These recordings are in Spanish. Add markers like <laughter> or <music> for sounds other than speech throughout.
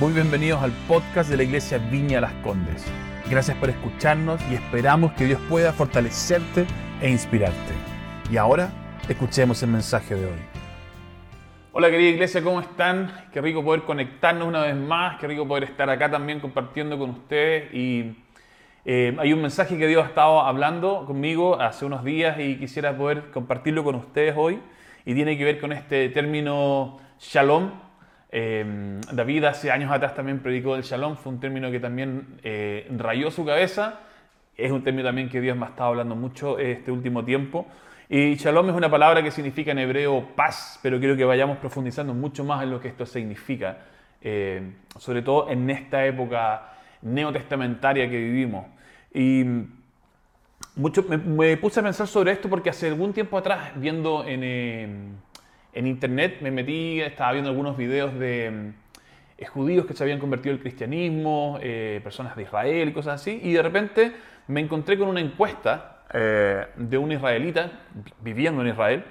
Muy bienvenidos al podcast de la Iglesia Viña Las Condes. Gracias por escucharnos y esperamos que Dios pueda fortalecerte e inspirarte. Y ahora, escuchemos el mensaje de hoy. Hola querida iglesia, ¿cómo están? Qué rico poder conectarnos una vez más, qué rico poder estar acá también compartiendo con ustedes. Y eh, hay un mensaje que Dios ha estado hablando conmigo hace unos días y quisiera poder compartirlo con ustedes hoy. Y tiene que ver con este término shalom, Em, David hace años atrás también predicó del shalom, fue un término que también eh, rayó su cabeza, es un término también que Dios me ha estado hablando mucho este último tiempo. Y shalom es una palabra que significa en hebreo paz, pero quiero que vayamos profundizando mucho más en lo que esto significa, eh, sobre todo en esta época neotestamentaria que vivimos. Y mucho, me, puse a pensar sobre esto porque hace algún tiempo atrás, viendo en... En internet me metí, estaba viendo algunos videos de mm, judíos que se habían convertido al cristianismo, eh, personas de Israel y cosas así, y de repente me encontré con una encuesta eh, de un israelita viviendo en Israel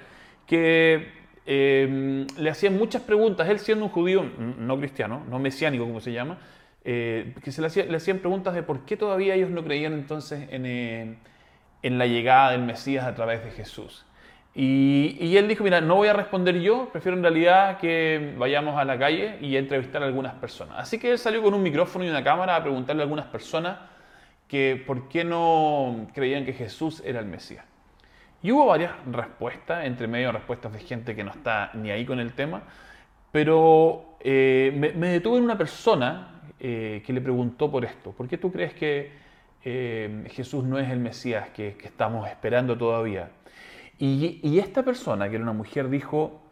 que eh, le hacían muchas preguntas, él siendo un judío no cristiano, no mesiánico como se llama, que se le, hacían preguntas de por qué todavía ellos no creían entonces en, en la llegada del Mesías a través de Jesús. Y, él dijo, mira, no voy a responder yo, prefiero en realidad que vayamos a la calle y entrevistar a algunas personas. Así que él salió con un micrófono y una cámara a preguntarle a algunas personas que por qué no creían que Jesús era el Mesías. Y hubo varias respuestas, entre medio respuestas de gente que no está ni ahí con el tema, pero eh, me, detuve en una persona eh, que le preguntó por esto, ¿por qué tú crees que eh, Jesús no es el Mesías que estamos esperando todavía? Y, esta persona, que era una mujer, dijo,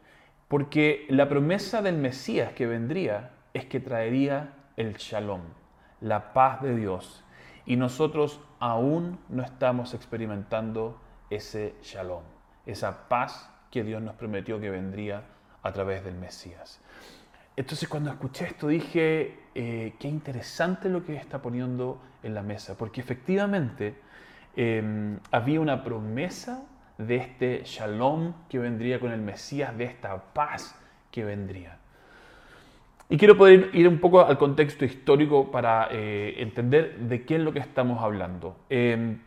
porque la promesa del Mesías que vendría es que traería el shalom, la paz de Dios. Y nosotros aún no estamos experimentando ese shalom, esa paz que Dios nos prometió que vendría a través del Mesías. Entonces cuando escuché esto dije, eh, qué interesante lo que está poniendo en la mesa, porque efectivamente em, había una promesa de este shalom que vendría con el Mesías, de esta paz que vendría. Y quiero poder ir un poco al contexto histórico para eh, entender de qué es lo que estamos hablando. Em,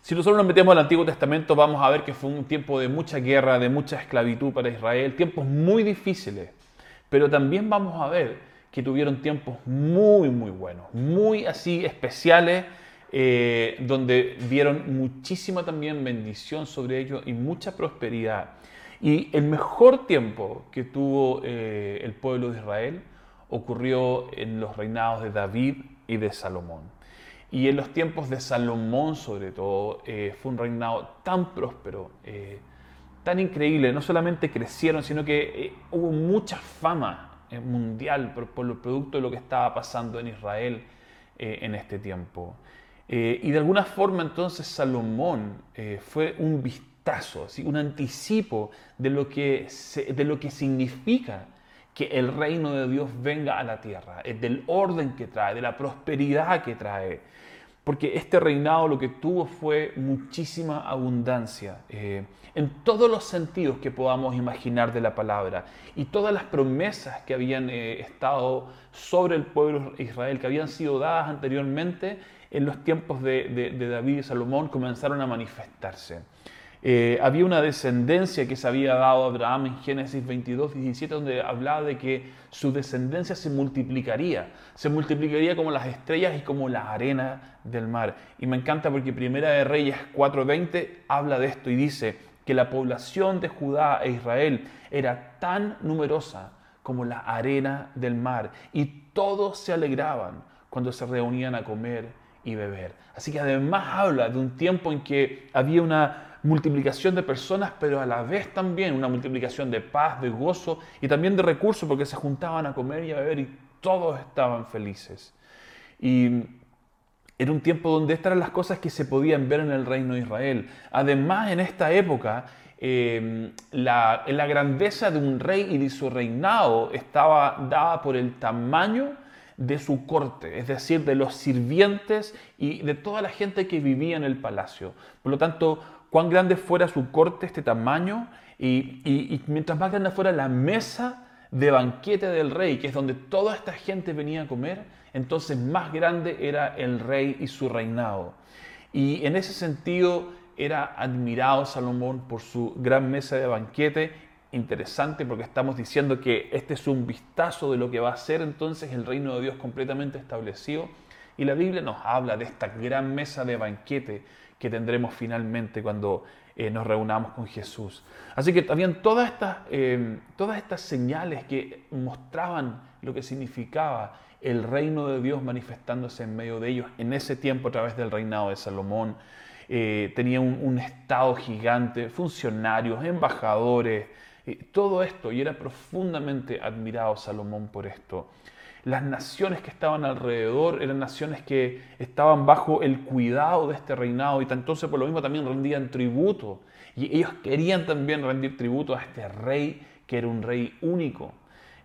si nosotros nos metemos al Antiguo Testamento, vamos a ver que fue un tiempo de mucha guerra, de mucha esclavitud para Israel, tiempos muy difíciles, pero también vamos a ver que tuvieron tiempos muy, muy buenos, muy así especiales eh, donde vieron muchísima también bendición sobre ellos y mucha prosperidad. Y el mejor tiempo que tuvo eh, el pueblo de Israel ocurrió en los reinados de David y de Salomón. Y en los tiempos de Salomón, sobre todo, eh, fue un reinado tan próspero, tan increíble. No solamente crecieron, sino que hubo mucha fama mundial por, por, el producto de lo que estaba pasando en Israel en este tiempo. Eh, y de alguna forma entonces Salomón eh, fue un vistazo, un anticipo de lo, que de lo que significa que el reino de Dios venga a la tierra, eh, del orden que trae, de la prosperidad que trae. Porque este reinado lo que tuvo fue muchísima abundancia, en todos los sentidos que podamos imaginar de la palabra. Y todas las promesas que habían estado sobre el pueblo de Israel, que habían sido dadas anteriormente, en los tiempos de, David y Salomón comenzaron a manifestarse. Eh, había una descendencia que se había dado a Abraham en Génesis 22, 17, donde hablaba de que su descendencia se multiplicaría, se multiplicaría como las estrellas y como la arena del mar. Y me encanta porque Primera de Reyes 4:20 habla de esto y dice que la población de Judá e Israel era tan numerosa como la arena del mar y todos se alegraban cuando se reunían a comer y beber. Así que además habla de un tiempo en que había una multiplicación de personas, pero a la vez también una multiplicación de paz, de gozo y también de recursos, porque se juntaban a comer y a beber y todos estaban felices. Y era un tiempo donde estas eran las cosas que se podían ver en el reino de Israel. Además, en esta época, la, la grandeza de un rey y de su reinado estaba dada por el tamaño de su corte, es decir, de los sirvientes y de toda la gente que vivía en el palacio. Por lo tanto, cuán grande fuera su corte, este tamaño, y, mientras más grande fuera la mesa de banquete del rey, que es donde toda esta gente venía a comer, entonces más grande era el rey y su reinado. Y en ese sentido era admirado Salomón por su gran mesa de banquete. Interesante porque estamos diciendo que este es un vistazo de lo que va a ser entonces el reino de Dios completamente establecido. Y la Biblia nos habla de esta gran mesa de banquete que tendremos finalmente cuando eh, nos reunamos con Jesús. Así que habían todas estas, eh, todas estas señales que mostraban lo que significaba el reino de Dios manifestándose en medio de ellos en ese tiempo a través del reinado de Salomón. Eh, tenía un, estado gigante, funcionarios, embajadores, todo esto, y era profundamente admirado Salomón por esto. Las naciones que estaban alrededor eran naciones que estaban bajo el cuidado de este reinado y entonces por lo mismo también rendían tributo. Y ellos querían también rendir tributo a este rey que era un rey único.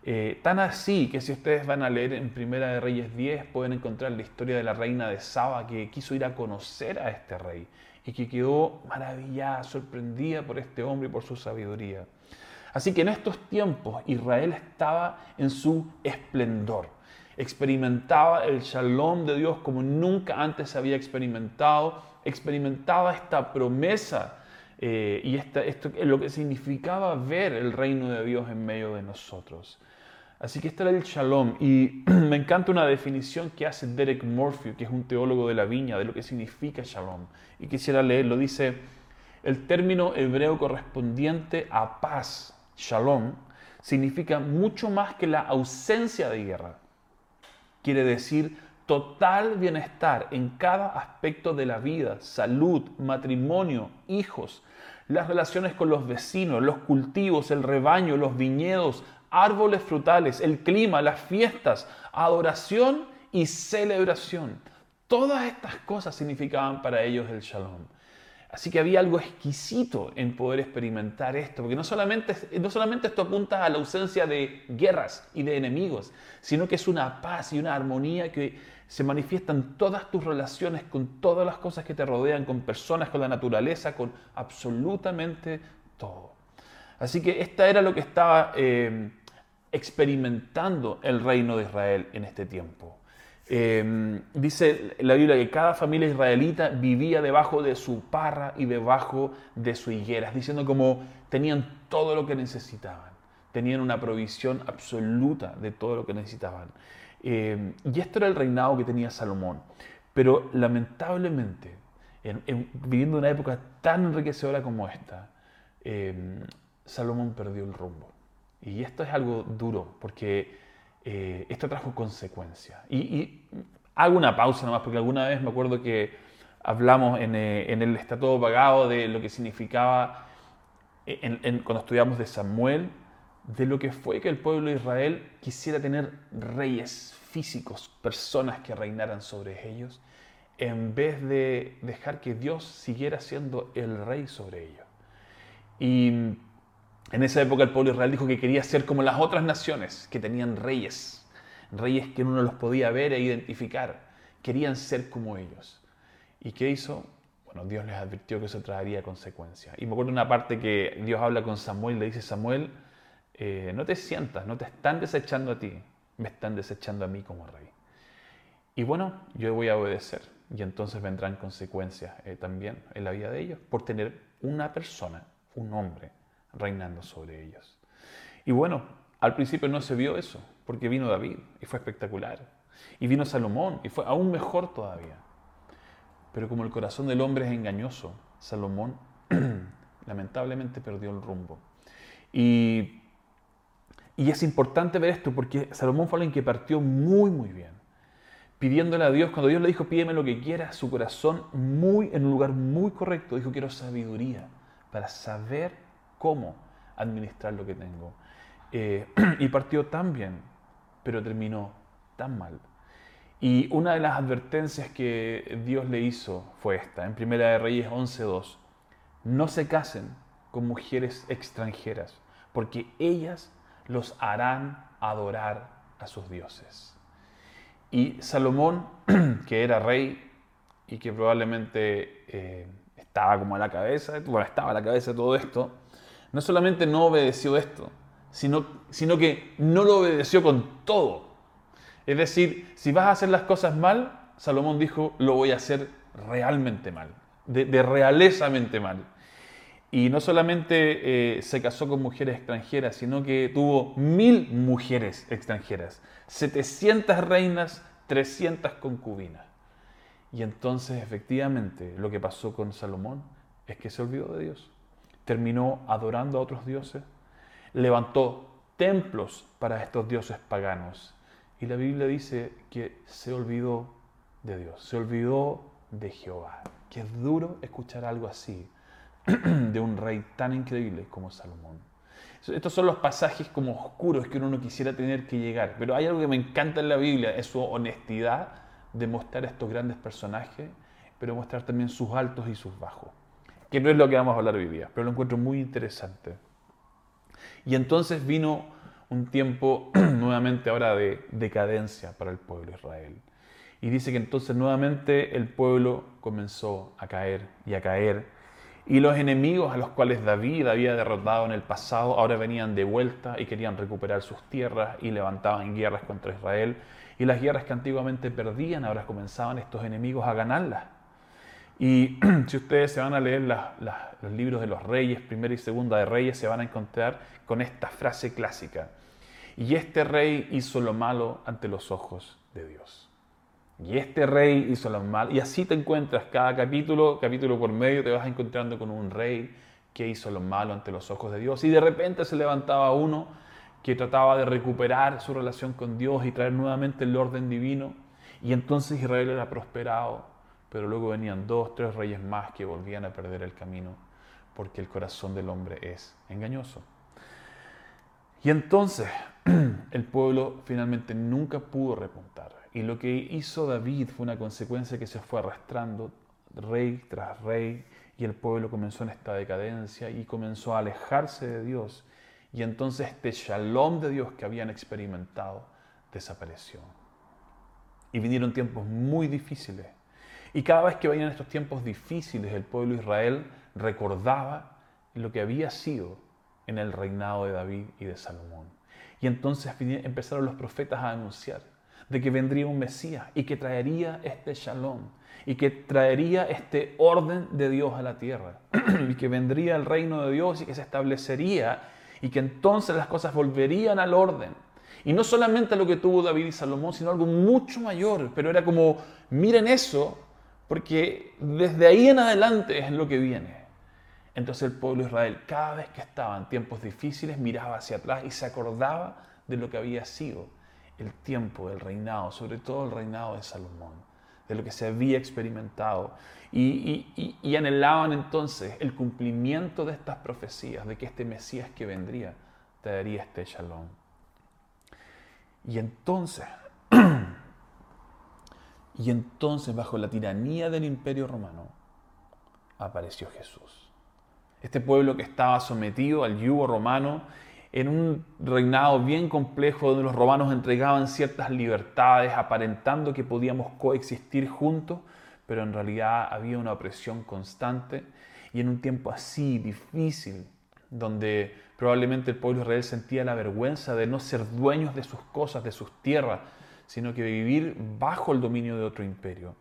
Eh, tan así que si ustedes van a leer en Primera de Reyes 10 pueden encontrar la historia de la reina de Saba que quiso ir a conocer a este rey y que quedó maravillada, sorprendida por este hombre y por su sabiduría. Así que en estos tiempos Israel estaba en su esplendor. Experimentaba el shalom de Dios como nunca antes había experimentado. Experimentaba esta promesa eh, y esta, esto, lo que significaba ver el reino de Dios en medio de nosotros. Así que este era el shalom. Y <clears throat> me encanta una definición que hace Derek Murphy, que es un teólogo de la viña, de lo que significa shalom. Y quisiera leerlo. Dice, el término hebreo correspondiente a paz shalom, significa mucho más que la ausencia de guerra. Quiere decir total bienestar en cada aspecto de la vida, salud, matrimonio, hijos, las relaciones con los vecinos, los cultivos, el rebaño, los viñedos, árboles frutales, el clima, las fiestas, adoración y celebración. Todas estas cosas significaban para ellos el shalom. Así que había algo exquisito en poder experimentar esto, porque no solamente, no solamente esto apunta a la ausencia de guerras y de enemigos, sino que es una paz y una armonía que se manifiesta en todas tus relaciones, con todas las cosas que te rodean, con personas, con la naturaleza, con absolutamente todo. Así que esta era lo que estaba eh, experimentando el reino de Israel en este tiempo. Em, dice la Biblia que cada familia israelita vivía debajo de su parra y debajo de su higuera, diciendo como tenían todo lo que necesitaban, tenían una provisión absoluta de todo lo que necesitaban. Em, y esto era el reinado que tenía Salomón. Pero lamentablemente, viviendo una época tan enriquecedora como esta, em, Salomón perdió el rumbo. Y esto es algo duro, porque eh, esto trajo consecuencias. Y, hago una pausa nomás, porque alguna vez me acuerdo que hablamos en, eh, el Estatuto Pagado de lo que significaba, eh, cuando estudiamos de Samuel, de lo que fue que el pueblo de Israel quisiera tener reyes físicos, personas que reinaran sobre ellos, en vez de dejar que Dios siguiera siendo el rey sobre ellos. Y en esa época el pueblo Israel dijo que quería ser como las otras naciones, que tenían reyes, reyes que uno los podía ver e identificar. Querían ser como ellos. ¿Y qué hizo? Bueno, Dios les advirtió que eso traería consecuencias. Y me acuerdo una parte que Dios habla con Samuel, le dice, Samuel, eh, no te sientas, no te están desechando a ti, me están desechando a mí como rey. Y bueno, yo voy a obedecer. Y entonces vendrán consecuencias eh, también en la vida de ellos por tener una persona, un hombre, reinando sobre ellos. Y bueno, al principio no se vio eso, porque vino David y fue espectacular. Y vino Salomón y fue aún mejor todavía. Pero como el corazón del hombre es engañoso, Salomón <clears throat> lamentablemente perdió el rumbo. Y, y es importante ver esto porque Salomón fue alguien que partió muy, muy bien. Pidiéndole a Dios, cuando Dios le dijo, pídeme lo que quieras, su corazón muy, en un lugar muy correcto, dijo, quiero sabiduría para saber cómo administrar lo que tengo. Eh, <clears throat> y partió tan bien, pero terminó tan mal. Y una de las advertencias que Dios le hizo fue esta, en Primera de Reyes 11.2. No se casen con mujeres extranjeras, porque ellas los harán adorar a sus dioses. Y Salomón, <clears throat> que era rey y que probablemente eh, estaba como a la cabeza, bueno, estaba a la cabeza de todo esto, no solamente no obedeció esto, sino, sino que no lo obedeció con todo. Es decir, si vas a hacer las cosas mal, Salomón dijo, lo voy a hacer realmente mal, de, de mal. Y no solamente eh, se casó con mujeres extranjeras, sino que tuvo mil mujeres extranjeras, 700 reinas, 300 concubinas. Y entonces efectivamente lo que pasó con Salomón es que se olvidó de Dios. Terminó adorando a otros dioses, levantó templos para estos dioses paganos. Y la Biblia dice que se olvidó de Dios, se olvidó de Jehová. Que es duro escuchar algo así <clears throat> de un rey tan increíble como Salomón. Estos son los pasajes como oscuros que uno no quisiera tener que llegar, pero hay algo que me encanta en la Biblia, es su honestidad de mostrar estos grandes personajes, pero mostrar también sus altos y sus bajos, que no es lo que vamos a hablar hoy día, pero lo encuentro muy interesante. Y entonces vino un tiempo <clears throat> nuevamente ahora de decadencia para el pueblo de Israel. Y dice que entonces nuevamente el pueblo comenzó a caer y a caer y los enemigos a los cuales David había derrotado en el pasado ahora venían de vuelta y querían recuperar sus tierras y levantaban guerras contra Israel. Y las guerras que antiguamente perdían, ahora comenzaban estos enemigos a ganarlas. Y <clears throat> si ustedes se van a leer los libros de los reyes, primera y segunda de reyes, se van a encontrar con esta frase clásica. Y este rey hizo lo malo ante los ojos de Dios. Y este rey hizo lo mal. Y así te encuentras cada capítulo, capítulo por medio, te vas encontrando con un rey que hizo lo malo ante los ojos de Dios. Y de repente se levantaba uno que trataba de recuperar su relación con Dios y traer nuevamente el orden divino. Y entonces Israel era prosperado. Pero luego venían dos, tres reyes más que volvían a perder el camino porque el corazón del hombre es engañoso. Y entonces <clears throat> el pueblo finalmente nunca pudo repuntar. Y lo que hizo David fue una consecuencia que se fue arrastrando rey tras rey y el pueblo comenzó en esta decadencia y comenzó a alejarse de Dios. Y entonces este shalom de Dios que habían experimentado desapareció. Y vinieron tiempos muy difíciles. Y cada vez que venían estos tiempos difíciles, el pueblo de Israel recordaba lo que había sido en el reinado de David y de Salomón. Y entonces empezaron los profetas a anunciar de que vendría un Mesías y que traería este shalom y que traería este orden de Dios a la tierra <clears throat> y que vendría el reino de Dios y que se establecería y que entonces las cosas volverían al orden. Y no solamente lo que tuvo David y Salomón, sino algo mucho mayor, pero era como, miren eso, porque desde ahí en adelante es lo que viene. Entonces el pueblo de Israel, cada vez que estaba en tiempos difíciles, miraba hacia atrás y se acordaba de lo que había sido el tiempo del reinado, sobre todo el reinado de Salomón, de lo que se había experimentado. Y, anhelaban entonces el cumplimiento de estas profecías, de que este Mesías que vendría traería este shalom. Y entonces, <clears throat> y entonces bajo la tiranía del imperio romano, apareció Jesús. Este pueblo que estaba sometido al yugo romano en un reinado bien complejo donde los romanos entregaban ciertas libertades aparentando que podíamos coexistir juntos, pero en realidad había una opresión constante y en un tiempo así difícil, donde probablemente el pueblo de Israel sentía la vergüenza de no ser dueños de sus cosas, de sus tierras, sino que vivir bajo el dominio de otro imperio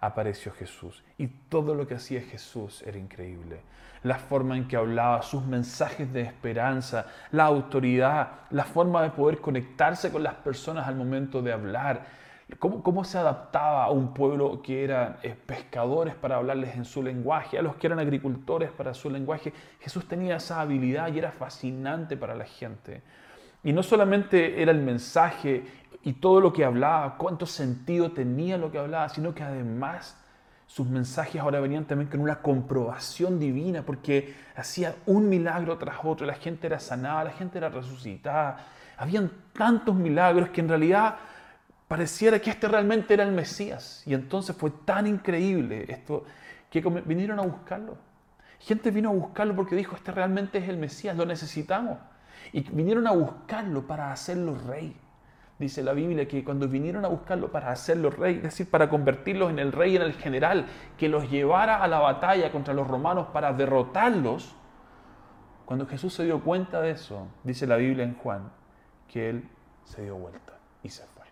apareció Jesús. Y todo lo que hacía Jesús era increíble. La forma en que hablaba, sus mensajes de esperanza, la autoridad, la forma de poder conectarse con las personas al momento de hablar. Cómo, cómo se adaptaba a un pueblo que eran eh, pescadores para hablarles en su lenguaje, a los que eran agricultores para su lenguaje. Jesús tenía esa habilidad y era fascinante para la gente. Y no solamente era el mensaje y todo lo que hablaba, cuánto sentido tenía lo que hablaba, sino que además sus mensajes ahora venían también con una comprobación divina, porque hacía un milagro tras otro, la gente era sanada, la gente era resucitada, habían tantos milagros que en realidad pareciera que este realmente era el Mesías. Y entonces fue tan increíble esto que vinieron a buscarlo. Gente vino a buscarlo porque dijo, este realmente es el Mesías, lo necesitamos. Y vinieron a buscarlo para hacerlo rey. Dice la Biblia que cuando vinieron a buscarlo para hacerlo rey, es decir, para convertirlos en el rey, en el general, que los llevara a la batalla contra los romanos para derrotarlos, cuando Jesús se dio cuenta de eso, dice la Biblia en Juan, que él se dio vuelta y se fue.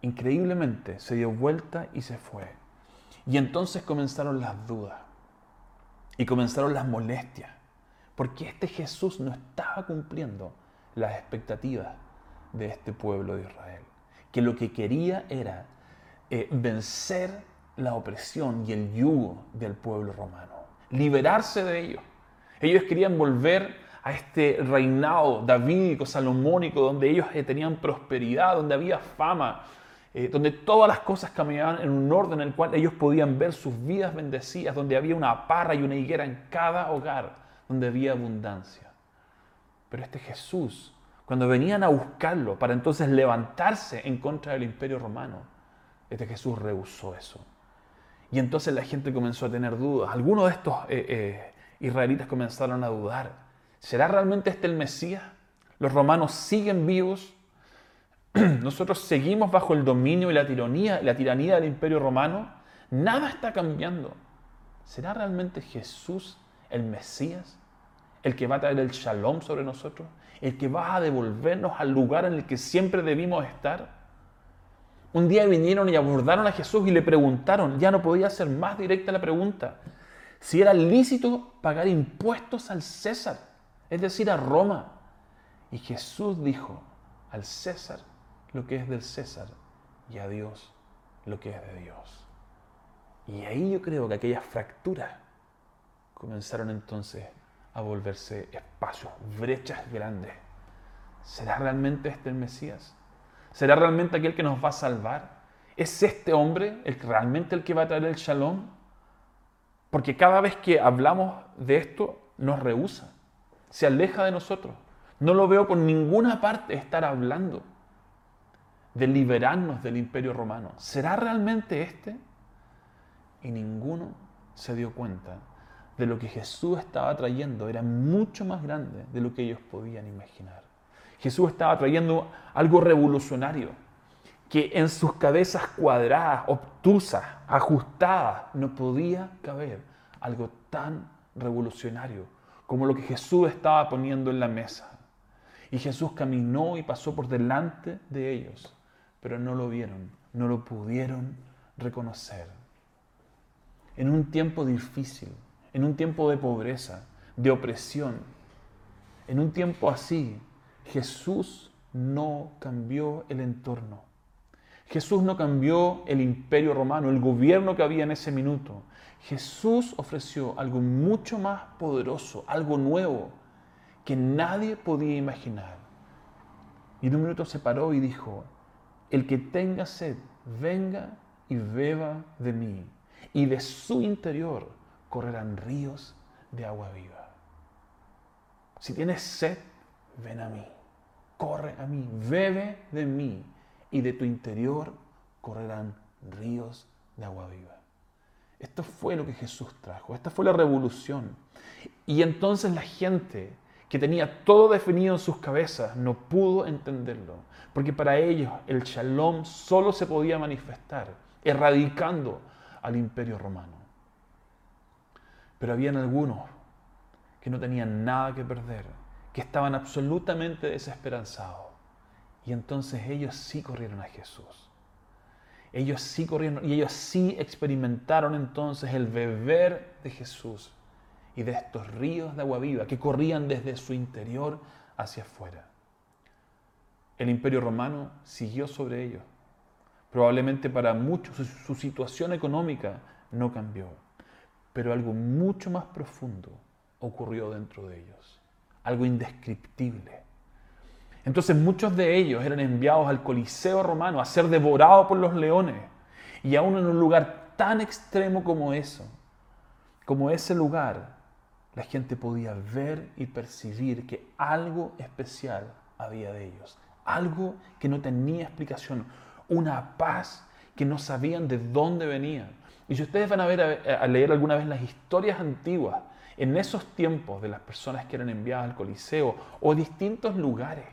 Increíblemente se dio vuelta y se fue. Y entonces comenzaron las dudas y comenzaron las molestias, porque este Jesús no estaba cumpliendo las expectativas de este pueblo de Israel, que lo que quería era eh, vencer la opresión y el yugo del pueblo romano, liberarse de ellos. Ellos querían volver a este reinado davídico, salomónico, donde ellos eh, tenían prosperidad, donde había fama, eh, donde todas las cosas caminaban en un orden en el cual ellos podían ver sus vidas bendecidas, donde había una parra y una higuera en cada hogar, donde había abundancia. Pero este Jesús, cuando venían a buscarlo para entonces levantarse en contra del imperio romano, este Jesús rehusó eso. Y entonces la gente comenzó a tener dudas. Algunos de estos eh, eh, israelitas comenzaron a dudar. ¿Será realmente este el Mesías? ¿Los romanos siguen vivos? <clears throat> nosotros seguimos bajo el dominio y la tiranía, la tiranía del imperio romano, nada está cambiando. ¿Será realmente Jesús el Mesías? ¿El que va a traer el shalom sobre nosotros? ¿El que va a devolvernos al lugar en el que siempre debimos estar? Un día vinieron y abordaron a Jesús y le preguntaron, ya no podía ser más directa la pregunta, si era lícito pagar impuestos al César, es decir, a Roma. Y Jesús dijo, al César lo que es del César y a Dios lo que es de Dios. Y ahí yo creo que aquellas fracturas comenzaron entonces a volverse espacios, brechas grandes. ¿Será realmente este el Mesías? ¿Será realmente aquel que nos va a salvar? ¿Es este hombre el, realmente el que va a traer el shalom? Porque cada vez que hablamos de esto, nos rehúsa, se aleja de nosotros. No lo veo por ninguna parte estar hablando de liberarnos del imperio romano. ¿Será realmente este? Y ninguno se dio cuenta de lo que Jesús estaba trayendo era mucho más grande de lo que ellos podían imaginar. Jesús estaba trayendo algo revolucionario que en sus cabezas cuadradas, obtusas, ajustadas, no podía caber algo tan revolucionario como lo que Jesús estaba poniendo en la mesa. Y Jesús caminó y pasó por delante de ellos pero no lo vieron, no lo pudieron reconocer. En un tiempo difícil, en un tiempo de pobreza, de opresión, en un tiempo así, Jesús no cambió el entorno. Jesús no cambió el imperio romano, el gobierno que había en ese minuto. Jesús ofreció algo mucho más poderoso, algo nuevo, que nadie podía imaginar. Y en un minuto se paró y dijo, el que tenga sed, venga y beba de mí, y de su interior correrán ríos de agua viva. Si tienes sed, ven a mí, corre a mí, bebe de mí, y de tu interior correrán ríos de agua viva. Esto fue lo que Jesús trajo, esta fue la revolución. Y entonces la gente que tenía todo definido en sus cabezas, no pudo entenderlo, porque para ellos el shalom solo se podía manifestar erradicando al imperio romano. Pero habían algunos que no tenían nada que perder, que estaban absolutamente desesperanzados. Y entonces ellos sí corrieron a Jesús. Ellos sí corrieron y ellos sí experimentaron entonces el beber de Jesús y de estos ríos de agua viva que corrían desde su interior hacia afuera. El imperio romano siguió sobre ellos. Probablemente para muchos su, situación económica no cambió, pero algo mucho más profundo ocurrió dentro de ellos, algo indescriptible. Entonces muchos de ellos eran enviados al Coliseo romano a ser devorados por los leones. Y aún en un lugar tan extremo como eso, como ese lugar, la gente podía ver y percibir que algo especial había de ellos, algo que no tenía explicación, una paz que no sabían de dónde venía. Y si ustedes van a, ver, a, leer alguna vez las historias antiguas, en esos tiempos de las personas que eran enviadas al Coliseo o distintos lugares,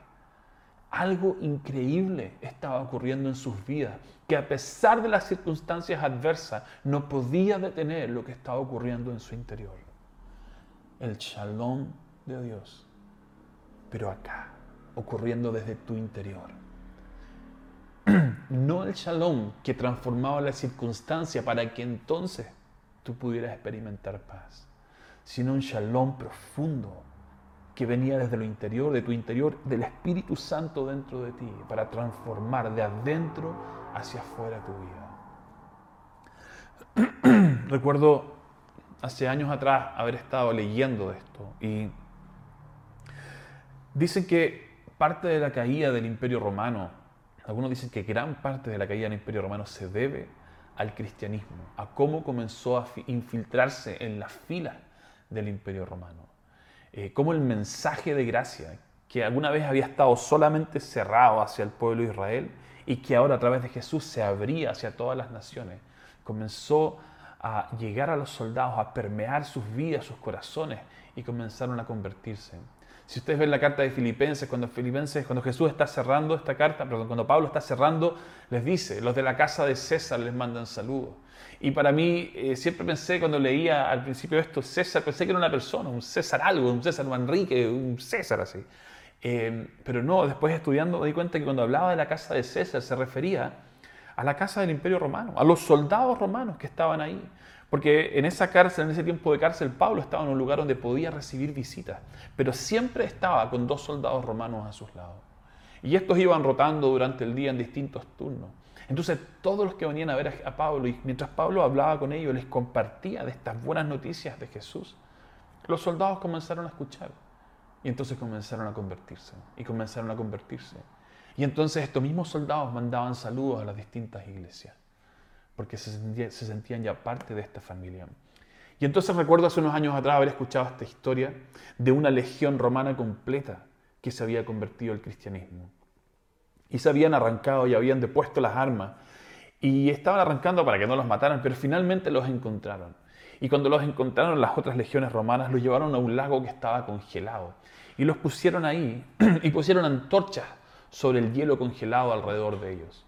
algo increíble estaba ocurriendo en sus vidas, que a pesar de las circunstancias adversas no podía detener lo que estaba ocurriendo en su interior. el shalom de Dios, pero acá, ocurriendo desde tu interior. No el shalom que transformaba la circunstancia para que entonces tú pudieras experimentar paz, sino un shalom profundo que venía desde lo interior, de tu interior, del Espíritu Santo dentro de ti, para transformar de adentro hacia afuera tu vida. <clears throat> Recuerdo hace años atrás haber estado leyendo esto y dicen que parte de la caída del Imperio Romano, algunos dicen que gran parte de la caída del Imperio Romano se debe al cristianismo, a cómo comenzó a infiltrarse en las filas del Imperio Romano. Eh, cómo el mensaje de gracia, que alguna vez había estado solamente cerrado hacia el pueblo de Israel y que ahora a través de Jesús se abría hacia todas las naciones, comenzó a llegar a los soldados, a permear sus vidas, sus corazones y comenzaron a convertirse. Si ustedes ven la carta de Filipenses, cuando Filipenses, cuando Jesús está cerrando esta carta, perdón, cuando Pablo está cerrando, les dice, los de la casa de César les mandan saludos. Y para mí, eh, siempre pensé cuando leía al principio esto, César, pensé que era una persona, un César algo, un César Manrique, un César así. Eh, pero no, después estudiando me di cuenta que cuando hablaba de la casa de César se refería a la casa del imperio romano, a los soldados romanos que estaban ahí. Porque en esa cárcel, en ese tiempo de cárcel, Pablo estaba en un lugar donde podía recibir visitas, pero siempre estaba con dos soldados romanos a sus lados. Y estos iban rotando durante el día en distintos turnos. Entonces todos los que venían a ver a Pablo, y mientras Pablo hablaba con ellos, les compartía de estas buenas noticias de Jesús, los soldados comenzaron a escuchar. Y entonces comenzaron a convertirse, y comenzaron a convertirse. Y entonces estos mismos soldados mandaban saludos a las distintas iglesias porque se, sentían ya parte de esta familia. Y entonces recuerdo hace unos años atrás haber escuchado esta historia de una legión romana completa que se había convertido al cristianismo. Y se habían arrancado y habían depuesto las armas. Y estaban arrancando para que no los mataran, pero finalmente los encontraron. Y cuando los encontraron las otras legiones romanas, los llevaron a un lago que estaba congelado. Y los pusieron ahí <clears throat> y pusieron antorchas sobre el hielo congelado alrededor de ellos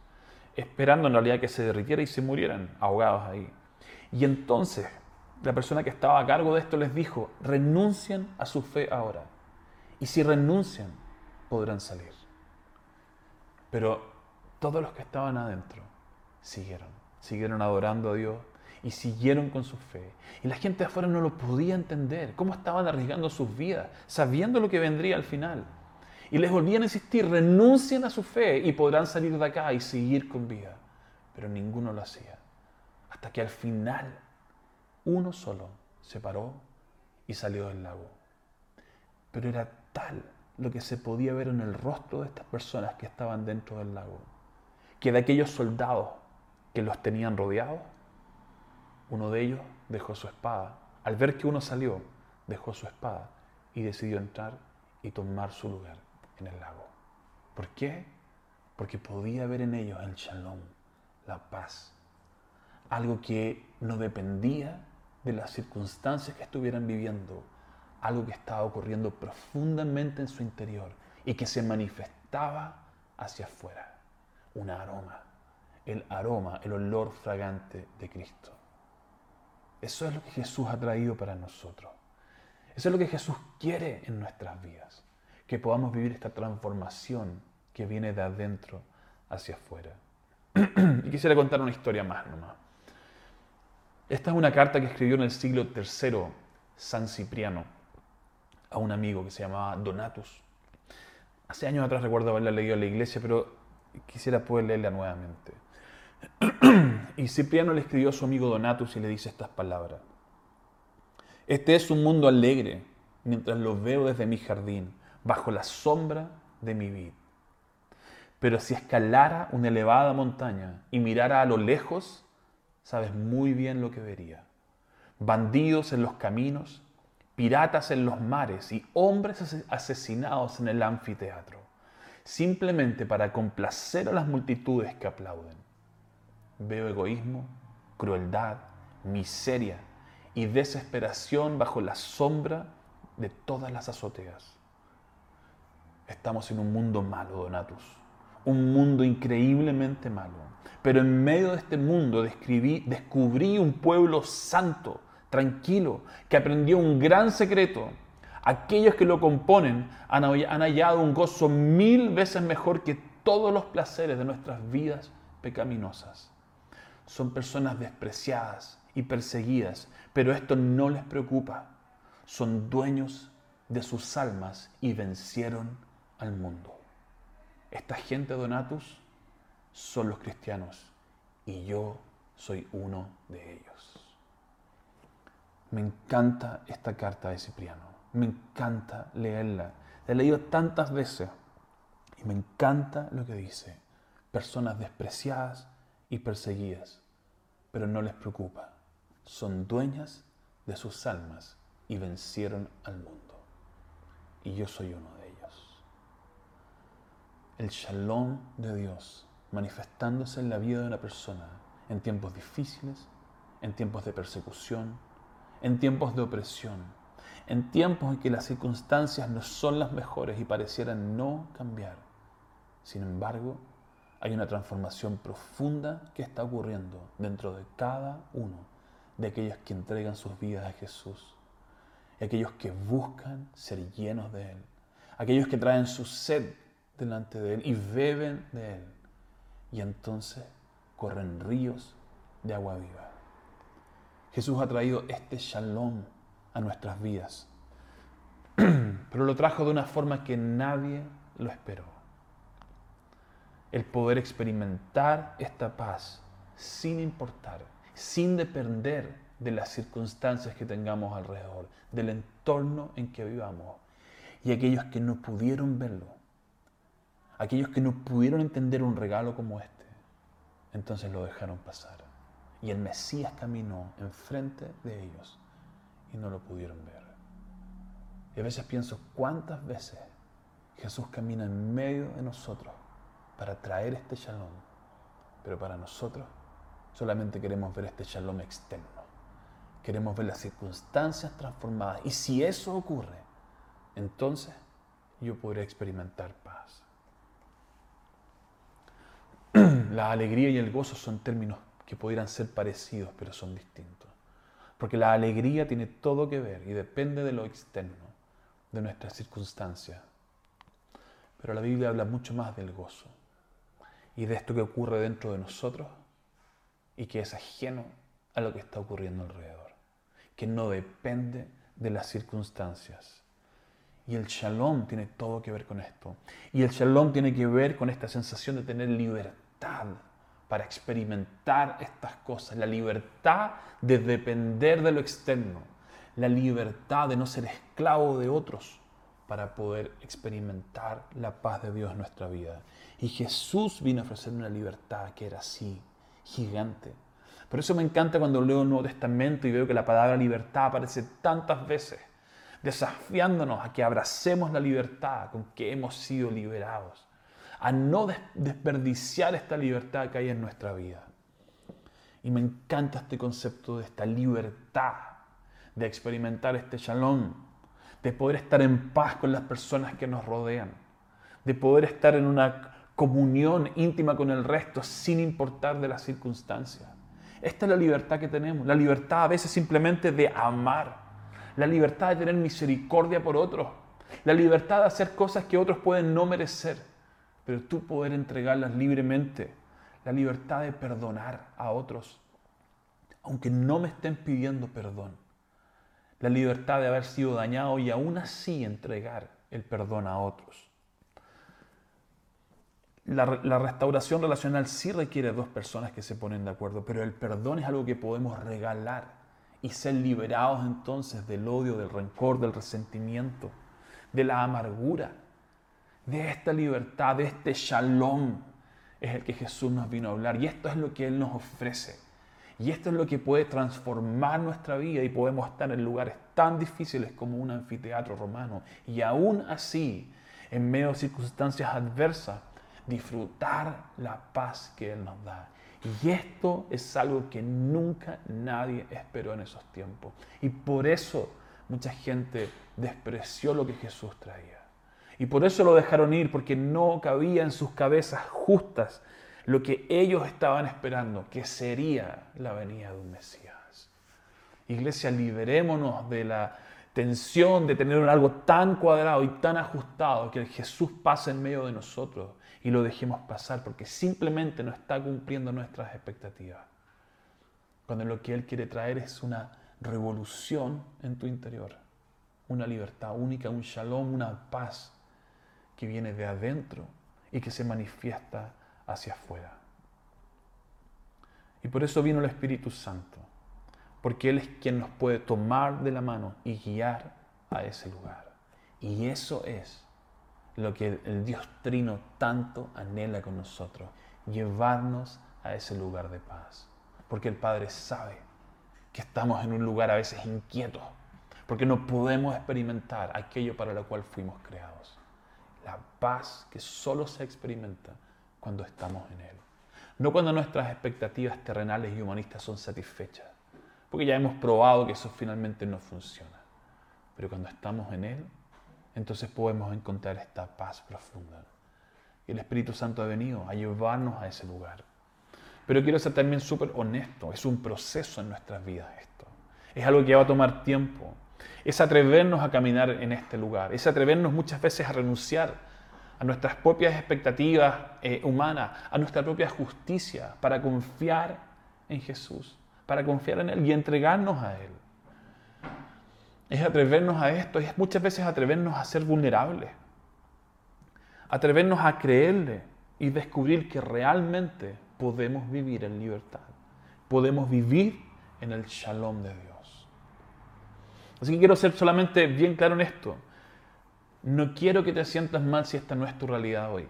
esperando en realidad que se derritiera y se murieran ahogados ahí. Y entonces la persona que estaba a cargo de esto les dijo, renuncien a su fe ahora. Y si renuncian, podrán salir. Pero todos los que estaban adentro siguieron, siguieron adorando a Dios y siguieron con su fe. Y la gente afuera no lo podía entender, cómo estaban arriesgando sus vidas, sabiendo lo que vendría al final. Y les volvían a insistir, renuncien a su fe y podrán salir de acá y seguir con vida. Pero ninguno lo hacía. Hasta que al final uno solo se paró y salió del lago. Pero era tal lo que se podía ver en el rostro de estas personas que estaban dentro del lago, que de aquellos soldados que los tenían rodeados, uno de ellos dejó su espada. Al ver que uno salió, dejó su espada y decidió entrar y tomar su lugar en el lago. ¿Por qué? Porque podía ver en ellos el shalom, la paz, algo que no dependía de las circunstancias que estuvieran viviendo, algo que estaba ocurriendo profundamente en su interior y que se manifestaba hacia afuera, un aroma, el aroma, el olor fragante de Cristo. Eso es lo que Jesús ha traído para nosotros. Eso es lo que Jesús quiere en nuestras vidas que podamos vivir esta transformación que viene de adentro hacia afuera. <clears throat> y quisiera contar una historia más nomás. Esta es una carta que escribió en el siglo III San Cipriano a un amigo que se llamaba Donatus. Hace años atrás recuerdo haberla leído en la iglesia, pero quisiera poder leerla nuevamente. <clears throat> y Cipriano le escribió a su amigo Donatus y le dice estas palabras. Este es un mundo alegre mientras lo veo desde mi jardín bajo la sombra de mi vid. Pero si escalara una elevada montaña y mirara a lo lejos, sabes muy bien lo que vería. Bandidos en los caminos, piratas en los mares y hombres asesinados en el anfiteatro, simplemente para complacer a las multitudes que aplauden. Veo egoísmo, crueldad, miseria y desesperación bajo la sombra de todas las azoteas. Estamos en un mundo malo, Donatus. Un mundo increíblemente malo. Pero en medio de este mundo descubrí, un pueblo santo, tranquilo, que aprendió un gran secreto. Aquellos que lo componen han hallado un gozo mil veces mejor que todos los placeres de nuestras vidas pecaminosas. Son personas despreciadas y perseguidas, pero esto no les preocupa. Son dueños de sus almas y vencieron al mundo. Esta gente, Donatus, son los cristianos y yo soy uno de ellos. Me encanta esta carta de Cipriano, me encanta leerla. La he leído tantas veces y me encanta lo que dice. Personas despreciadas y perseguidas, pero no les preocupa. Son dueñas de sus almas y vencieron al mundo. Y yo soy uno de ellos. El shalom de Dios manifestándose en la vida de una persona en tiempos difíciles, en tiempos de persecución, en tiempos de opresión, en tiempos en que las circunstancias no son las mejores y parecieran no cambiar. Sin embargo, hay una transformación profunda que está ocurriendo dentro de cada uno de aquellos que entregan sus vidas a Jesús, aquellos que buscan ser llenos de Él, aquellos que traen su sed delante de Él y beben de Él y entonces corren ríos de agua viva. Jesús ha traído este shalom a nuestras vidas, <clears throat> pero lo trajo de una forma que nadie lo esperó. El poder experimentar esta paz sin importar, sin depender de las circunstancias que tengamos alrededor, del entorno en que vivamos. Y aquellos que no pudieron verlo, aquellos que no pudieron entender un regalo como este, entonces lo dejaron pasar. Y el Mesías caminó enfrente de ellos y no lo pudieron ver. Y a veces pienso cuántas veces Jesús camina en medio de nosotros para traer este shalom, pero para nosotros solamente queremos ver este shalom externo. Queremos ver las circunstancias transformadas. Y si eso ocurre, entonces yo podré experimentar paz. La alegría y el gozo son términos que pudieran ser parecidos, pero son distintos. Porque la alegría tiene todo que ver y depende de lo externo, de nuestras circunstancias. Pero la Biblia habla mucho más del gozo y de esto que ocurre dentro de nosotros y que es ajeno a lo que está ocurriendo alrededor, que no depende de las circunstancias. Y el shalom tiene todo que ver con esto. Y el shalom tiene que ver con esta sensación de tener libertad para experimentar estas cosas, la libertad de depender de lo externo, la libertad de no ser esclavo de otros para poder experimentar la paz de Dios en nuestra vida. Y Jesús vino a ofrecer una libertad que era así, gigante. Por eso me encanta cuando leo el Nuevo Testamento y veo que la palabra libertad aparece tantas veces, desafiándonos a que abracemos la libertad con que hemos sido liberados a no desperdiciar esta libertad que hay en nuestra vida. Y me encanta este concepto de esta libertad, de experimentar este shalom, de poder estar en paz con las personas que nos rodean, de poder estar en una comunión íntima con el resto sin importar de las circunstancias. Esta es la libertad que tenemos, la libertad a veces simplemente de amar, la libertad de tener misericordia por otros, la libertad de hacer cosas que otros pueden no merecer pero tú poder entregarlas libremente, la libertad de perdonar a otros, aunque no me estén pidiendo perdón, la libertad de haber sido dañado y aún así entregar el perdón a otros. La, la, restauración relacional sí requiere dos personas que se ponen de acuerdo, pero el perdón es algo que podemos regalar y ser liberados entonces del odio, del rencor, del resentimiento, de la amargura de esta libertad, de este shalom, es el que Jesús nos vino a hablar. Y esto es lo que Él nos ofrece. Y esto es lo que puede transformar nuestra vida y podemos estar en lugares tan difíciles como un anfiteatro romano. Y aún así, en medio de circunstancias adversas, disfrutar la paz que Él nos da. Y esto es algo que nunca nadie esperó en esos tiempos. Y por eso mucha gente despreció lo que Jesús traía. Y por eso lo dejaron ir, porque no cabía en sus cabezas justas lo que ellos estaban esperando, que sería la venida de un Mesías. Iglesia, liberémonos de la tensión de tener algo tan cuadrado y tan ajustado que Jesús pase en medio de nosotros y lo dejemos pasar porque simplemente no está cumpliendo nuestras expectativas. Cuando lo que Él quiere traer es una revolución en tu interior, una libertad única, un shalom, una paz que viene de adentro y que se manifiesta hacia afuera. Y por eso vino el Espíritu Santo, porque Él es quien nos puede tomar de la mano y guiar a ese lugar. Y eso es lo que el Dios Trino tanto anhela con nosotros, llevarnos a ese lugar de paz. Porque el Padre sabe que estamos en un lugar a veces inquieto, porque no podemos experimentar aquello para lo cual fuimos creados. La paz que solo se experimenta cuando estamos en Él. No cuando nuestras expectativas terrenales y humanistas son satisfechas, porque ya hemos probado que eso finalmente no funciona. Pero cuando estamos en Él, entonces podemos encontrar esta paz profunda. Y el Espíritu Santo ha venido a llevarnos a ese lugar. Pero quiero ser también súper honesto, es un proceso en nuestras vidas esto. Es algo que va a tomar tiempo. Es atrevernos a caminar en este lugar, es atrevernos muchas veces a renunciar a nuestras propias expectativas eh, humanas, a nuestra propia justicia, para confiar en Jesús, para confiar en Él y entregarnos a Él. Es atrevernos a esto, es muchas veces atrevernos a ser vulnerables, atrevernos a creerle y descubrir que realmente podemos vivir en libertad, podemos vivir en el shalom de Dios. Así que quiero ser solamente bien claro en esto. No quiero que te sientas mal si esta no es tu realidad hoy.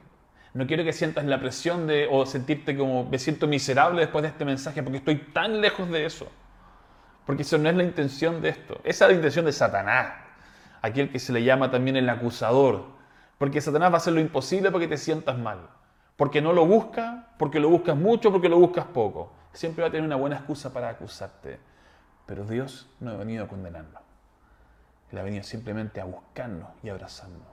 No quiero que sientas la presión de o sentirte como me siento miserable después de este mensaje porque estoy tan lejos de eso. Porque eso no es la intención de esto. Esa es la intención de Satanás, aquel que se le llama también el acusador. Porque Satanás va a hacer lo imposible para que te sientas mal. Porque no lo busca, porque lo buscas mucho, porque lo buscas poco. Siempre va a tener una buena excusa para acusarte. Pero Dios no ha venido a condenarnos. Él ha venido simplemente a buscarnos y abrazarnos.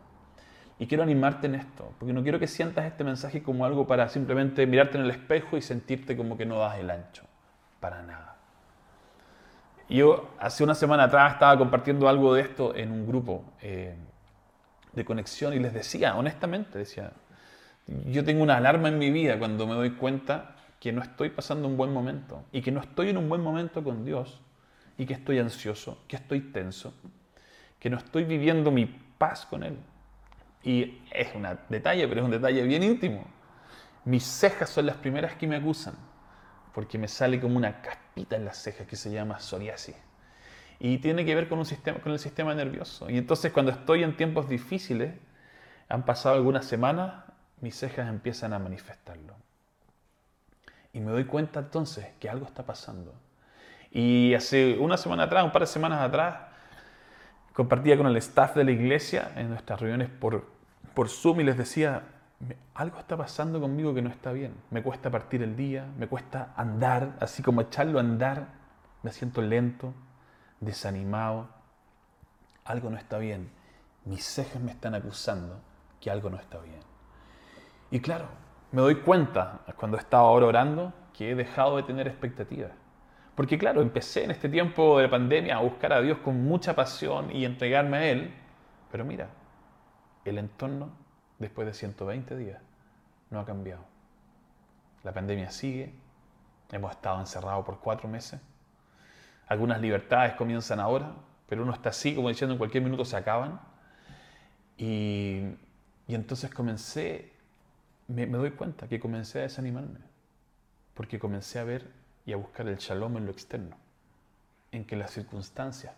Y quiero animarte en esto, porque no quiero que sientas este mensaje como algo para simplemente mirarte en el espejo y sentirte como que no das el ancho. Para nada. Yo hace una semana atrás estaba compartiendo algo de esto en un grupo eh, de conexión y les decía, honestamente, decía, yo tengo una alarma en mi vida cuando me doy cuenta que no estoy pasando un buen momento y que no estoy en un buen momento con Dios y que estoy ansioso, que estoy tenso, que no estoy viviendo mi paz con Él. Y es un detalle, pero es un detalle bien íntimo. Mis cejas son las primeras que me acusan, porque me sale como una caspita en las cejas que se llama psoriasis. Y tiene que ver con, un sistema, con el sistema nervioso. Y entonces cuando estoy en tiempos difíciles, han pasado algunas semanas, mis cejas empiezan a manifestarlo. Y me doy cuenta entonces que algo está pasando. Y hace una semana atrás, un par de semanas atrás, compartía con el staff de la iglesia en nuestras reuniones por, por Zoom y les decía, algo está pasando conmigo que no está bien. Me cuesta partir el día, me cuesta andar, así como echarlo a andar. Me siento lento, desanimado. Algo no está bien. Mis cejas me están acusando que algo no está bien. Y claro, me doy cuenta cuando estaba ahora orando que he dejado de tener expectativas. Porque claro, empecé en este tiempo de pandemia a buscar a Dios con mucha pasión y entregarme a Él. Pero mira, el entorno después de 120 días no ha cambiado. La pandemia sigue, hemos estado encerrados por cuatro meses. Algunas libertades comienzan ahora, pero uno está así, como diciendo, en cualquier minuto se acaban. Y, y entonces comencé, me, me doy cuenta que comencé a desanimarme, porque comencé a ver y a buscar el shalom en lo externo, en que las circunstancias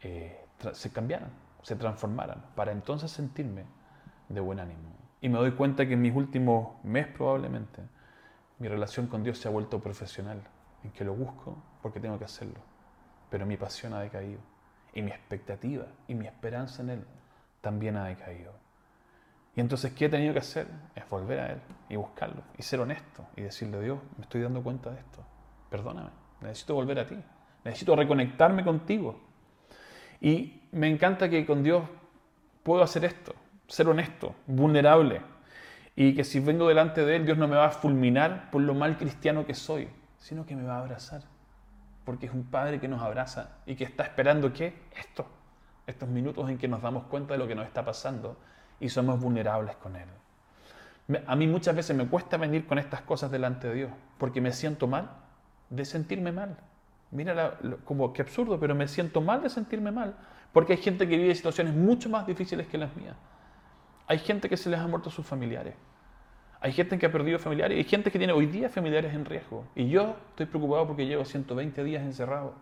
eh, se cambiaran, se transformaran, para entonces sentirme de buen ánimo. Y me doy cuenta que en mis últimos meses probablemente mi relación con Dios se ha vuelto profesional, en que lo busco porque tengo que hacerlo, pero mi pasión ha decaído y mi expectativa y mi esperanza en Él también ha decaído. Y entonces, ¿qué he tenido que hacer? Es volver a Él y buscarlo y ser honesto y decirle, Dios, me estoy dando cuenta de esto perdóname, necesito volver a ti, necesito reconectarme contigo. Y me encanta que con Dios puedo hacer esto, ser honesto, vulnerable, y que si vengo delante de Él, Dios no me va a fulminar por lo mal cristiano que soy, sino que me va a abrazar porque es un Padre que nos abraza y que está esperando que esto, estos minutos en que nos damos cuenta de lo que nos está pasando y somos vulnerables con Él. A mí muchas veces me cuesta venir con estas cosas delante de Dios, porque me siento mal de sentirme mal. Mira como que absurdo, pero me siento mal de sentirme mal, porque hay gente que vive situaciones mucho más difíciles que las mías. Hay gente que se les ha muerto sus familiares. Hay gente que ha perdido familiares. Hay gente que tiene hoy día familiares en riesgo. Y yo estoy preocupado porque llevo 120 días encerrado.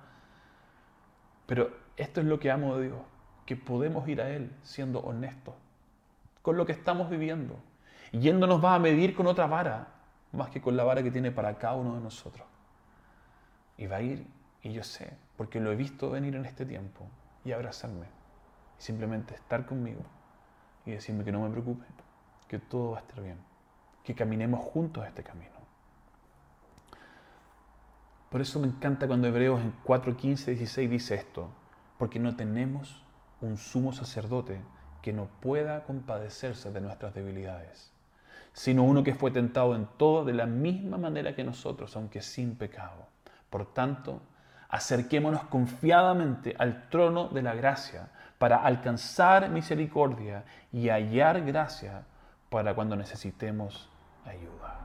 Pero esto es lo que amo de Dios, que podemos ir a Él siendo honestos con lo que estamos viviendo. Y Él no nos va a medir con otra vara, más que con la vara que tiene para cada uno de nosotros. Y va a ir, y yo sé, porque lo he visto venir en este tiempo, y abrazarme, y simplemente estar conmigo, y decirme que no me preocupe, que todo va a estar bien, que caminemos juntos este camino. Por eso me encanta cuando Hebreos en 4, 15, 16 dice esto, porque no tenemos un sumo sacerdote que no pueda compadecerse de nuestras debilidades, sino uno que fue tentado en todo de la misma manera que nosotros, aunque sin pecado. Por tanto, acerquémonos confiadamente al trono de la gracia para alcanzar misericordia y hallar gracia para cuando necesitemos ayuda.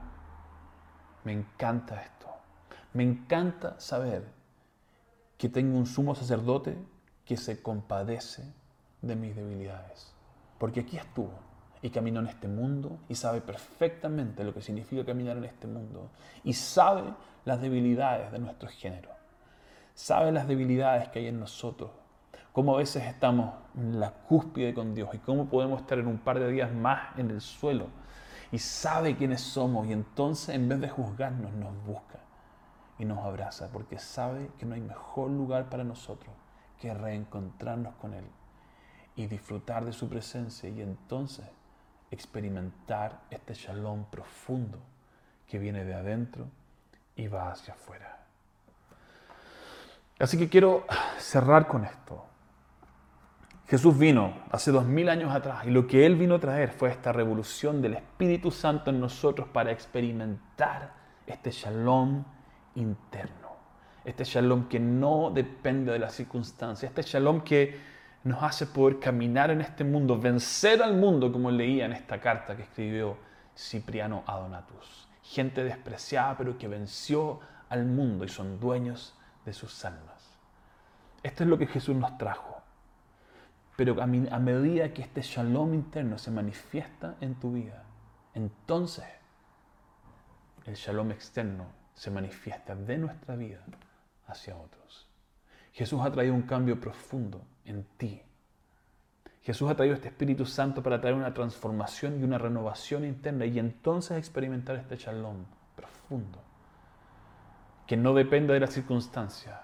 Me encanta esto. Me encanta saber que tengo un sumo sacerdote que se compadece de mis debilidades. Porque aquí estuvo y caminó en este mundo y sabe perfectamente lo que significa caminar en este mundo y sabe las debilidades de nuestro género. Sabe las debilidades que hay en nosotros, cómo a veces estamos en la cúspide con Dios y cómo podemos estar en un par de días más en el suelo. Y sabe quiénes somos y entonces en vez de juzgarnos nos busca y nos abraza porque sabe que no hay mejor lugar para nosotros que reencontrarnos con Él y disfrutar de su presencia y entonces experimentar este shalom profundo que viene de adentro y va hacia afuera. Así que quiero cerrar con esto. Jesús vino hace dos mil años atrás y lo que Él vino a traer fue esta revolución del Espíritu Santo en nosotros para experimentar este shalom interno. Este shalom que no depende de las circunstancias. Este shalom que nos hace poder caminar en este mundo, vencer al mundo, como leía en esta carta que escribió Cipriano Adonatus. Gente despreciada, pero que venció al mundo y son dueños de sus almas. Esto es lo que Jesús nos trajo. Pero a, medida que este shalom interno se manifiesta en tu vida, entonces el shalom externo se manifiesta de nuestra vida hacia otros. Jesús ha traído un cambio profundo en ti. Jesús ha traído este Espíritu Santo para traer una transformación y una renovación interna y entonces experimentar este shalom profundo, que no depende de las circunstancias,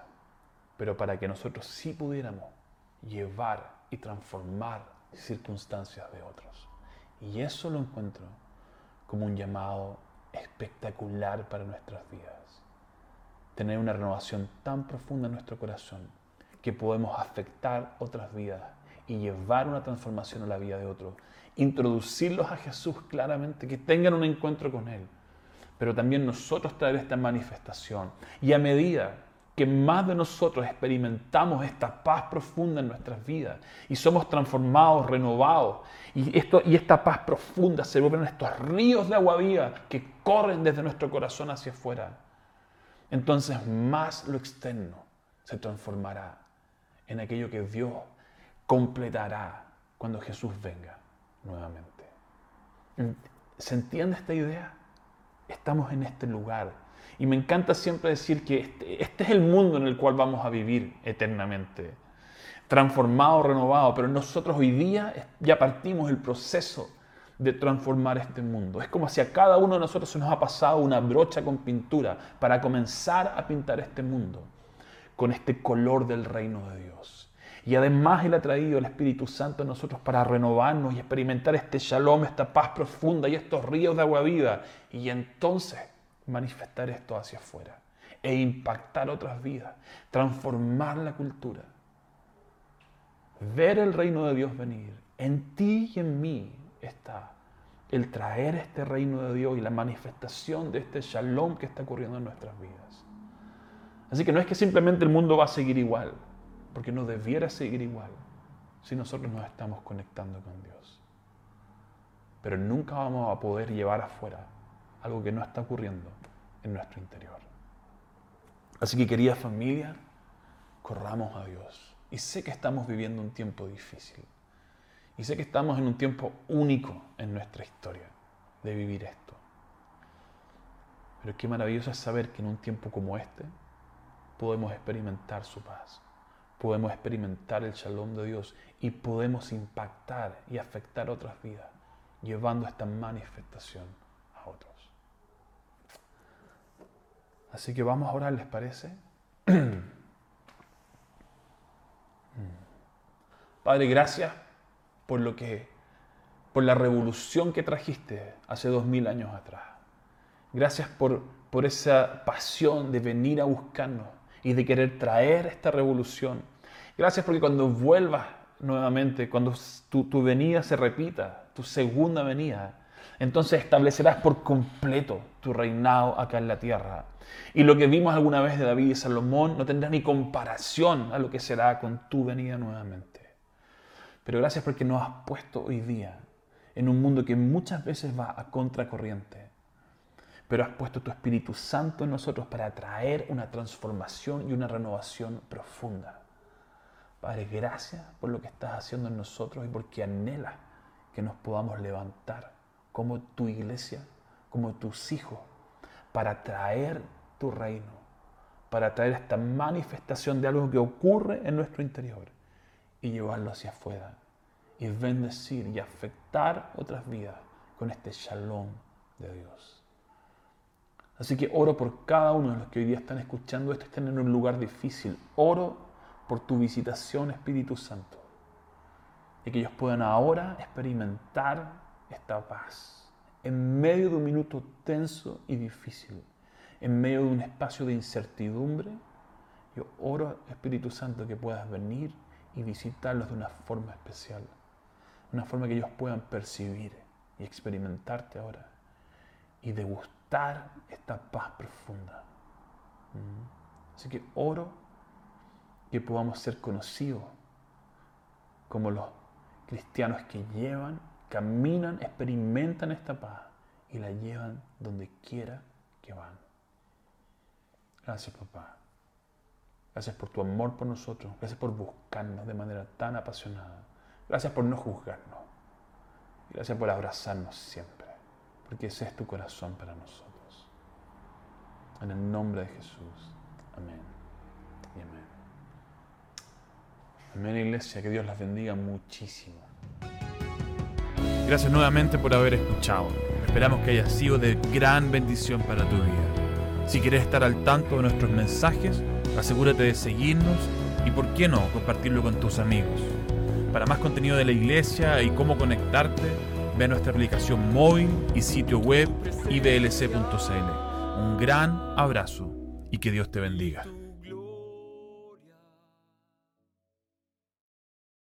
pero para que nosotros sí pudiéramos llevar y transformar circunstancias de otros. Y eso lo encuentro como un llamado espectacular para nuestras vidas. Tener una renovación tan profunda en nuestro corazón que podemos afectar otras vidas y llevar una transformación a la vida de otros. Introducirlos a Jesús claramente, que tengan un encuentro con Él. Pero también nosotros traer esta manifestación. Y a medida que más de nosotros experimentamos esta paz profunda en nuestras vidas y somos transformados, renovados, y, esto, y esta paz profunda se vuelven estos ríos de agua viva que corren desde nuestro corazón hacia afuera, entonces más lo externo se transformará en aquello que Dios completará cuando Jesús venga nuevamente. ¿Se entiende esta idea? Estamos en este lugar. Y me encanta siempre decir que este, este, es el mundo en el cual vamos a vivir eternamente. Transformado, renovado. Pero nosotros hoy día ya partimos el proceso de transformar este mundo. Es como si a cada uno de nosotros se nos ha pasado una brocha con pintura para comenzar a pintar este mundo con este color del reino de Dios. Y además Él ha traído el Espíritu Santo a nosotros para renovarnos y experimentar este shalom, esta paz profunda y estos ríos de agua viva. Y entonces manifestar esto hacia afuera e impactar otras vidas, transformar la cultura. Ver el reino de Dios venir. En ti y en mí está el traer este reino de Dios y la manifestación de este shalom que está ocurriendo en nuestras vidas. Así que no es que simplemente el mundo va a seguir igual, porque no debiera seguir igual si nosotros nos estamos conectando con Dios. Pero nunca vamos a poder llevar afuera algo que no está ocurriendo en nuestro interior. Así que querida familia, corramos a Dios. Y sé que estamos viviendo un tiempo difícil. Y sé que estamos en un tiempo único en nuestra historia de vivir esto. Pero qué maravilloso es saber que en un tiempo como este podemos experimentar su paz, podemos experimentar el shalom de Dios y podemos impactar y afectar otras vidas, llevando esta manifestación a otros. Así que vamos a orar, ¿les parece? <clears throat> Padre, gracias por lo que, por la revolución que trajiste hace dos mil años atrás. Gracias por, por esa pasión de venir a buscarnos y de querer traer esta revolución. Gracias porque cuando vuelvas nuevamente, cuando tu, tu venida se repita, tu segunda venida, entonces establecerás por completo tu reinado acá en la tierra. Y lo que vimos alguna vez de David y Salomón no tendrá ni comparación a lo que será con tu venida nuevamente. Pero gracias porque nos has puesto hoy día en un mundo que muchas veces va a contracorriente. Pero has puesto tu Espíritu Santo en nosotros para traer una transformación y una renovación profunda. Padre, gracias por lo que estás haciendo en nosotros y porque anhelas que nos podamos levantar como tu iglesia, como tus hijos, para traer tu reino, para traer esta manifestación de algo que ocurre en nuestro interior y llevarlo hacia afuera y bendecir y afectar otras vidas con este shalom de Dios. Así que oro por cada uno de los que hoy día están escuchando esto, están en un lugar difícil. Oro por tu visitación, Espíritu Santo. Y que ellos puedan ahora experimentar esta paz en medio de un minuto tenso y difícil, en medio de un espacio de incertidumbre. Yo oro, Espíritu Santo, que puedas venir y visitarlos de una forma especial, una forma que ellos puedan percibir y experimentarte ahora y degustar esta paz profunda. Mm. Así que oro que podamos ser conocidos como los cristianos que llevan, caminan, experimentan esta paz y la llevan donde quiera que van. Gracias, papá. Gracias por tu amor por nosotros. Gracias por buscarnos de manera tan apasionada. Gracias por no juzgarnos. Gracias por abrazarnos siempre. Porque ese es tu corazón para nosotros. En el nombre de Jesús. Amén. Y amén. Amén, iglesia. Que Dios las bendiga muchísimo. Gracias nuevamente por haber escuchado. Esperamos que haya sido de gran bendición para tu vida. Si quieres estar al tanto de nuestros mensajes, asegúrate de seguirnos y, por qué no, compartirlo con tus amigos. Para más contenido de la iglesia y cómo conectarte, ve nuestra aplicación móvil y sitio web iblc.cl. Un gran abrazo y que Dios te bendiga.